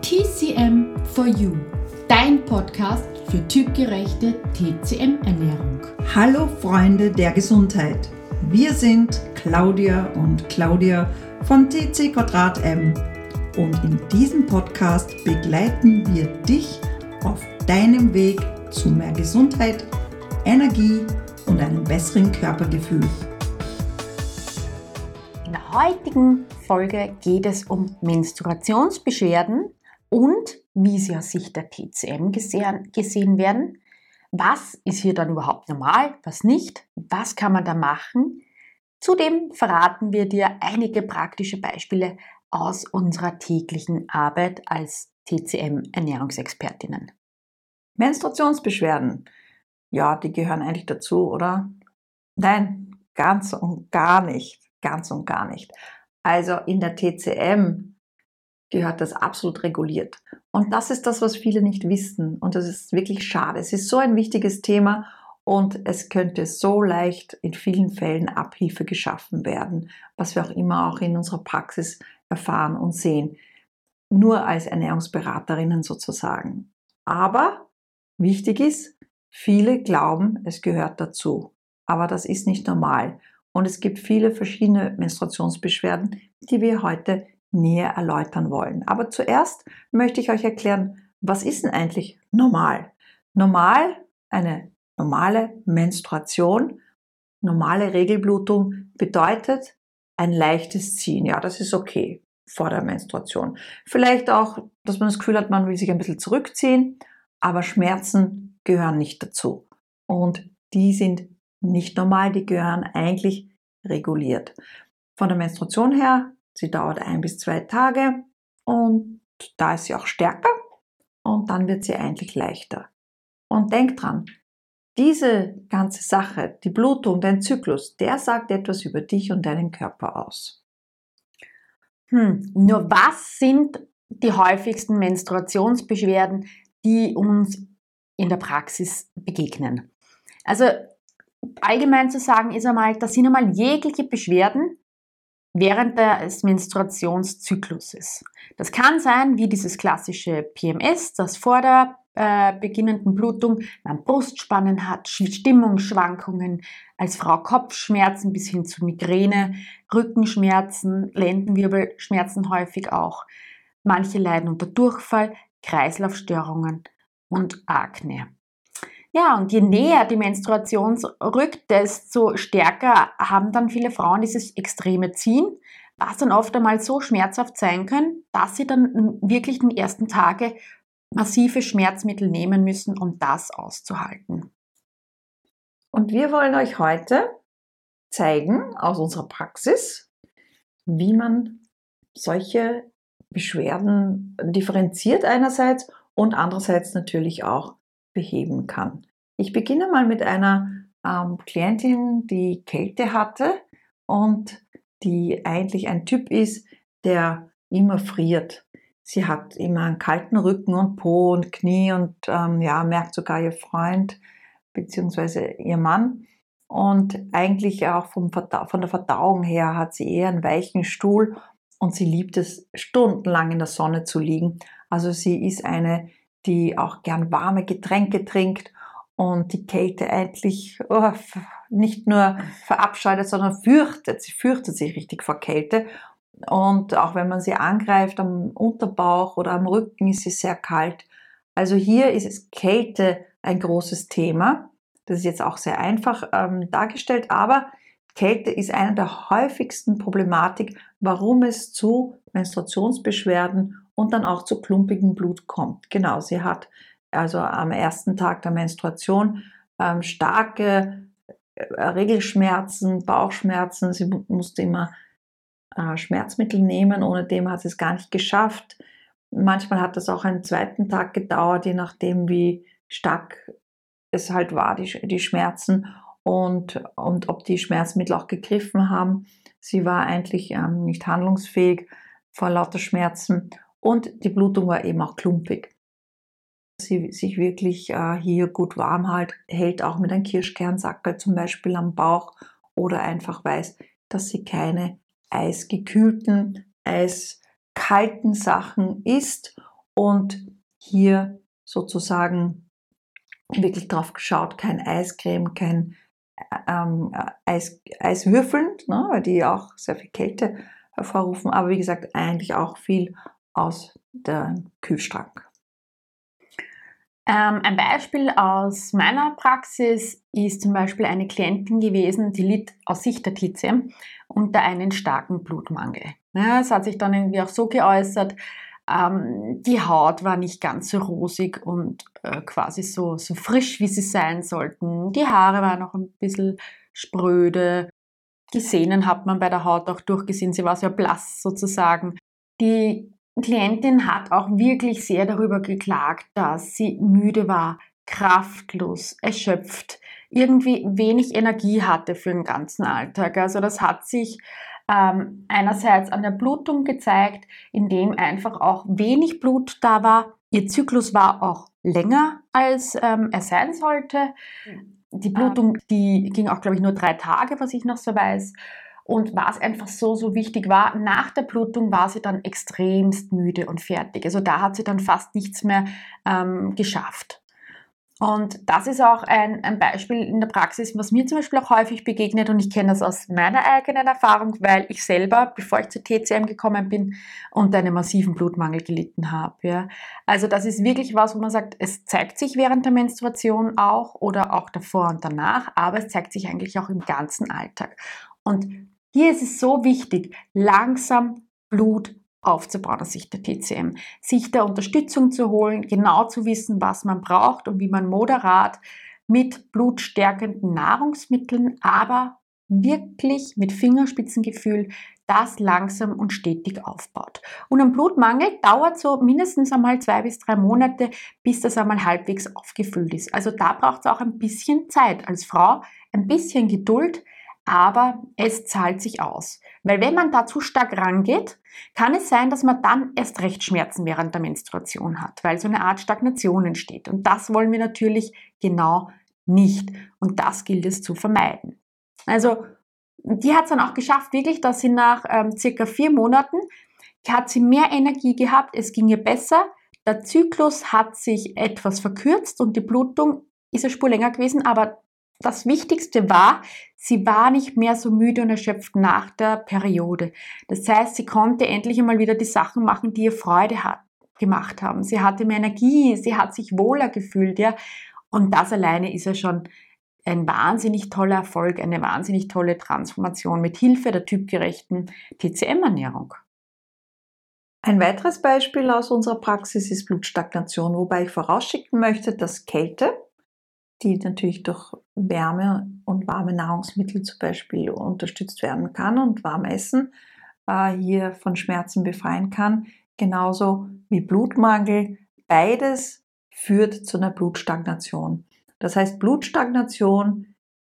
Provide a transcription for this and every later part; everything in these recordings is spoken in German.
TCM for You, dein Podcast für typgerechte TCM-Ernährung. Hallo Freunde der Gesundheit. Wir sind Claudia und Claudia von TC Quadrat M und in diesem Podcast begleiten wir dich auf deinem Weg zu mehr Gesundheit, Energie und einem besseren Körpergefühl. In der heutigen Folge geht es um Menstruationsbeschwerden und wie sie aus Sicht der TCM gesehen werden. Was ist hier dann überhaupt normal, was nicht? Was kann man da machen? Zudem verraten wir dir einige praktische Beispiele aus unserer täglichen Arbeit als TCM-Ernährungsexpertinnen. Menstruationsbeschwerden. Ja, die gehören eigentlich dazu, oder? Nein, ganz und gar nicht. Ganz und gar nicht. Also in der TCM gehört das absolut reguliert. Und das ist das, was viele nicht wissen. Und das ist wirklich schade. Es ist so ein wichtiges Thema und es könnte so leicht in vielen Fällen Abhilfe geschaffen werden, was wir auch immer auch in unserer Praxis erfahren und sehen. Nur als Ernährungsberaterinnen sozusagen. Aber wichtig ist, viele glauben, es gehört dazu. Aber das ist nicht normal. Und es gibt viele verschiedene Menstruationsbeschwerden, die wir heute näher erläutern wollen. Aber zuerst möchte ich euch erklären, was ist denn eigentlich normal? Normal, eine normale Menstruation, normale Regelblutung bedeutet ein leichtes Ziehen. Ja, das ist okay vor der Menstruation. Vielleicht auch, dass man das Gefühl hat, man will sich ein bisschen zurückziehen, aber Schmerzen gehören nicht dazu. Und die sind nicht normal, die gehören eigentlich reguliert. Von der Menstruation her Sie dauert ein bis zwei Tage und da ist sie auch stärker und dann wird sie eigentlich leichter. Und denk dran, diese ganze Sache, die Blutung, dein Zyklus, der sagt etwas über dich und deinen Körper aus. Hm, nur was sind die häufigsten Menstruationsbeschwerden, die uns in der Praxis begegnen? Also allgemein zu sagen ist einmal, das sind einmal jegliche Beschwerden, während des Menstruationszykluses. Das kann sein, wie dieses klassische PMS, das vor der äh, beginnenden Blutung man Brustspannen hat, Stimmungsschwankungen, als Frau Kopfschmerzen bis hin zu Migräne, Rückenschmerzen, Lendenwirbelschmerzen häufig auch. Manche leiden unter Durchfall, Kreislaufstörungen und Akne. Ja, und je näher die Menstruation rückt, desto stärker haben dann viele Frauen dieses extreme Ziehen, was dann oft einmal so schmerzhaft sein kann, dass sie dann wirklich den ersten Tage massive Schmerzmittel nehmen müssen, um das auszuhalten. Und wir wollen euch heute zeigen aus unserer Praxis, wie man solche Beschwerden differenziert einerseits und andererseits natürlich auch beheben kann. Ich beginne mal mit einer ähm, Klientin, die Kälte hatte und die eigentlich ein Typ ist, der immer friert. Sie hat immer einen kalten Rücken und Po und Knie und ähm, ja, merkt sogar ihr Freund bzw. ihr Mann. Und eigentlich auch vom von der Verdauung her hat sie eher einen weichen Stuhl und sie liebt es, stundenlang in der Sonne zu liegen. Also sie ist eine, die auch gern warme Getränke trinkt und die Kälte eigentlich oh, nicht nur verabscheudet, sondern fürchtet. Sie fürchtet sich richtig vor Kälte. Und auch wenn man sie angreift am Unterbauch oder am Rücken, ist sie sehr kalt. Also hier ist es Kälte ein großes Thema. Das ist jetzt auch sehr einfach ähm, dargestellt, aber Kälte ist eine der häufigsten Problematik, warum es zu Menstruationsbeschwerden und dann auch zu klumpigem Blut kommt. Genau, sie hat also am ersten Tag der Menstruation ähm, starke äh, Regelschmerzen, Bauchschmerzen. Sie musste immer äh, Schmerzmittel nehmen, ohne dem hat sie es gar nicht geschafft. Manchmal hat das auch einen zweiten Tag gedauert, je nachdem, wie stark es halt war, die, die Schmerzen und, und ob die Schmerzmittel auch gegriffen haben. Sie war eigentlich ähm, nicht handlungsfähig vor lauter Schmerzen und die Blutung war eben auch klumpig. Sie sich wirklich äh, hier gut warm halt, hält, auch mit einem Kirschkernsackel zum Beispiel am Bauch oder einfach weiß, dass sie keine eisgekühlten, eiskalten Sachen isst und hier sozusagen wirklich drauf geschaut, kein Eiscreme, kein ähm, Eis, Eiswürfeln, ne, weil die auch sehr viel Kälte hervorrufen, aber wie gesagt, eigentlich auch viel aus dem Kühlschrank. Ähm, ein Beispiel aus meiner Praxis ist zum Beispiel eine Klientin gewesen, die litt aus Sicht der TCM unter einen starken Blutmangel. Ja, es hat sich dann irgendwie auch so geäußert, ähm, die Haut war nicht ganz so rosig und äh, quasi so, so frisch, wie sie sein sollten. Die Haare waren noch ein bisschen spröde. Die Sehnen hat man bei der Haut auch durchgesehen, sie war sehr blass sozusagen. Die Klientin hat auch wirklich sehr darüber geklagt, dass sie müde war, kraftlos, erschöpft, irgendwie wenig Energie hatte für den ganzen Alltag. Also das hat sich ähm, einerseits an der Blutung gezeigt, indem einfach auch wenig Blut da war. Ihr Zyklus war auch länger, als ähm, er sein sollte. Die Blutung, die ging auch, glaube ich, nur drei Tage, was ich noch so weiß. Und was einfach so, so wichtig war, nach der Blutung war sie dann extremst müde und fertig. Also da hat sie dann fast nichts mehr ähm, geschafft. Und das ist auch ein, ein, Beispiel in der Praxis, was mir zum Beispiel auch häufig begegnet und ich kenne das aus meiner eigenen Erfahrung, weil ich selber, bevor ich zur TCM gekommen bin, unter einem massiven Blutmangel gelitten habe. Ja. Also das ist wirklich was, wo man sagt, es zeigt sich während der Menstruation auch oder auch davor und danach, aber es zeigt sich eigentlich auch im ganzen Alltag. Und hier ist es so wichtig, langsam Blut aufzubauen aus Sicht der TCM, sich der Unterstützung zu holen, genau zu wissen, was man braucht und wie man moderat mit blutstärkenden Nahrungsmitteln, aber wirklich mit Fingerspitzengefühl das langsam und stetig aufbaut. Und ein Blutmangel dauert so mindestens einmal zwei bis drei Monate, bis das einmal halbwegs aufgefüllt ist. Also da braucht es auch ein bisschen Zeit als Frau, ein bisschen Geduld, aber es zahlt sich aus. Weil wenn man da zu stark rangeht, kann es sein, dass man dann erst recht Schmerzen während der Menstruation hat, weil so eine Art Stagnation entsteht. Und das wollen wir natürlich genau nicht. Und das gilt es zu vermeiden. Also, die hat es dann auch geschafft, wirklich, dass sie nach ähm, circa vier Monaten hat sie mehr Energie gehabt, es ging ihr besser, der Zyklus hat sich etwas verkürzt und die Blutung ist eine Spur länger gewesen, aber das Wichtigste war, sie war nicht mehr so müde und erschöpft nach der Periode. Das heißt, sie konnte endlich einmal wieder die Sachen machen, die ihr Freude hat, gemacht haben. Sie hatte mehr Energie, sie hat sich wohler gefühlt, ja. Und das alleine ist ja schon ein wahnsinnig toller Erfolg, eine wahnsinnig tolle Transformation mit Hilfe der typgerechten TCM-Ernährung. Ein weiteres Beispiel aus unserer Praxis ist Blutstagnation, wobei ich vorausschicken möchte, dass Kälte die natürlich durch Wärme und warme Nahrungsmittel zum Beispiel unterstützt werden kann und warm essen äh, hier von Schmerzen befreien kann. Genauso wie Blutmangel. Beides führt zu einer Blutstagnation. Das heißt, Blutstagnation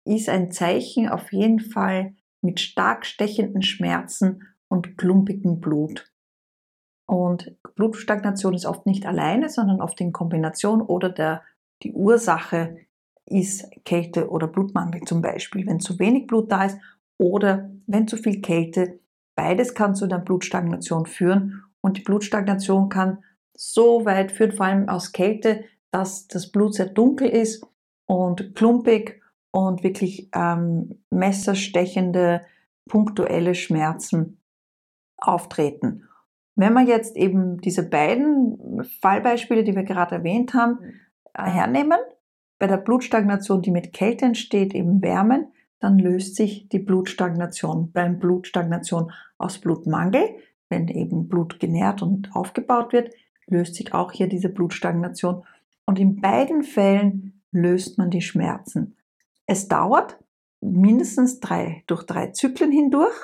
ist ein Zeichen auf jeden Fall mit stark stechenden Schmerzen und klumpigem Blut. Und Blutstagnation ist oft nicht alleine, sondern oft in Kombination oder der, die Ursache ist Kälte oder Blutmangel zum Beispiel, wenn zu wenig Blut da ist oder wenn zu viel Kälte. Beides kann zu einer Blutstagnation führen und die Blutstagnation kann so weit führen, vor allem aus Kälte, dass das Blut sehr dunkel ist und klumpig und wirklich ähm, messerstechende, punktuelle Schmerzen auftreten. Wenn wir jetzt eben diese beiden Fallbeispiele, die wir gerade erwähnt haben, hernehmen, bei der Blutstagnation, die mit Kälte entsteht, eben wärmen, dann löst sich die Blutstagnation. Beim Blutstagnation aus Blutmangel, wenn eben Blut genährt und aufgebaut wird, löst sich auch hier diese Blutstagnation. Und in beiden Fällen löst man die Schmerzen. Es dauert mindestens drei, durch drei Zyklen hindurch.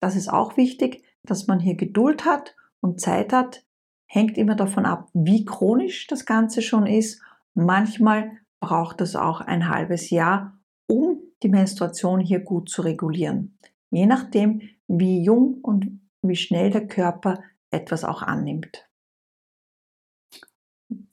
Das ist auch wichtig, dass man hier Geduld hat und Zeit hat. Hängt immer davon ab, wie chronisch das Ganze schon ist. Manchmal braucht es auch ein halbes Jahr, um die Menstruation hier gut zu regulieren. Je nachdem, wie jung und wie schnell der Körper etwas auch annimmt.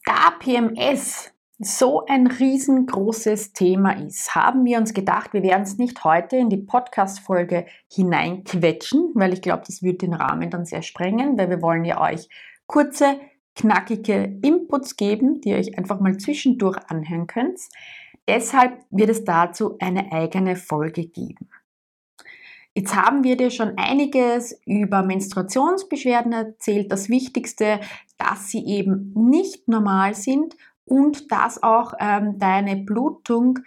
Da PMS so ein riesengroßes Thema ist, haben wir uns gedacht, wir werden es nicht heute in die Podcast-Folge hineinquetschen, weil ich glaube, das würde den Rahmen dann sehr sprengen, weil wir wollen ja euch kurze knackige Inputs geben, die ihr euch einfach mal zwischendurch anhören könnt. Deshalb wird es dazu eine eigene Folge geben. Jetzt haben wir dir schon einiges über Menstruationsbeschwerden erzählt. Das Wichtigste, dass sie eben nicht normal sind und dass auch ähm, deine Blutung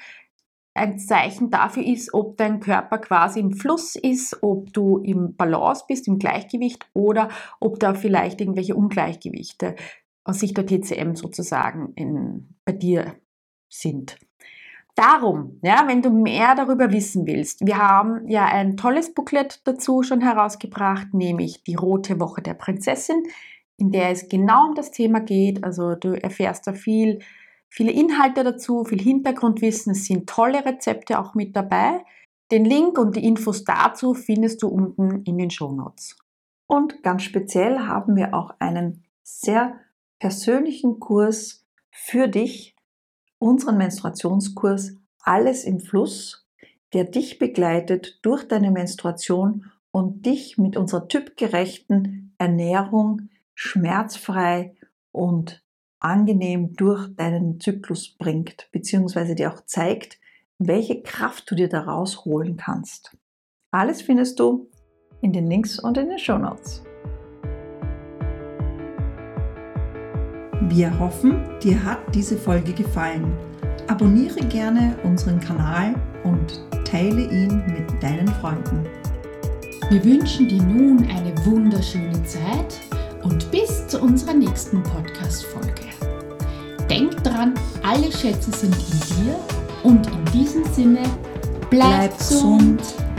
ein Zeichen dafür ist, ob dein Körper quasi im Fluss ist, ob du im Balance bist, im Gleichgewicht oder ob da vielleicht irgendwelche Ungleichgewichte aus Sicht der TCM sozusagen in, bei dir sind. Darum, ja, wenn du mehr darüber wissen willst, wir haben ja ein tolles Booklet dazu schon herausgebracht, nämlich die Rote Woche der Prinzessin, in der es genau um das Thema geht. Also du erfährst da viel, viele Inhalte dazu, viel Hintergrundwissen. Es sind tolle Rezepte auch mit dabei. Den Link und die Infos dazu findest du unten in den Show Notes. Und ganz speziell haben wir auch einen sehr persönlichen Kurs für dich, unseren Menstruationskurs Alles im Fluss, der dich begleitet durch deine Menstruation und dich mit unserer typgerechten Ernährung schmerzfrei und angenehm durch deinen Zyklus bringt, beziehungsweise dir auch zeigt, welche Kraft du dir daraus holen kannst. Alles findest du in den Links und in den Show Notes. Wir hoffen, dir hat diese Folge gefallen. Abonniere gerne unseren Kanal und teile ihn mit deinen Freunden. Wir wünschen dir nun eine wunderschöne Zeit und bis zu unserer nächsten Podcast-Folge. Denk dran, alle Schätze sind in dir und in diesem Sinne, bleib, bleib gesund. gesund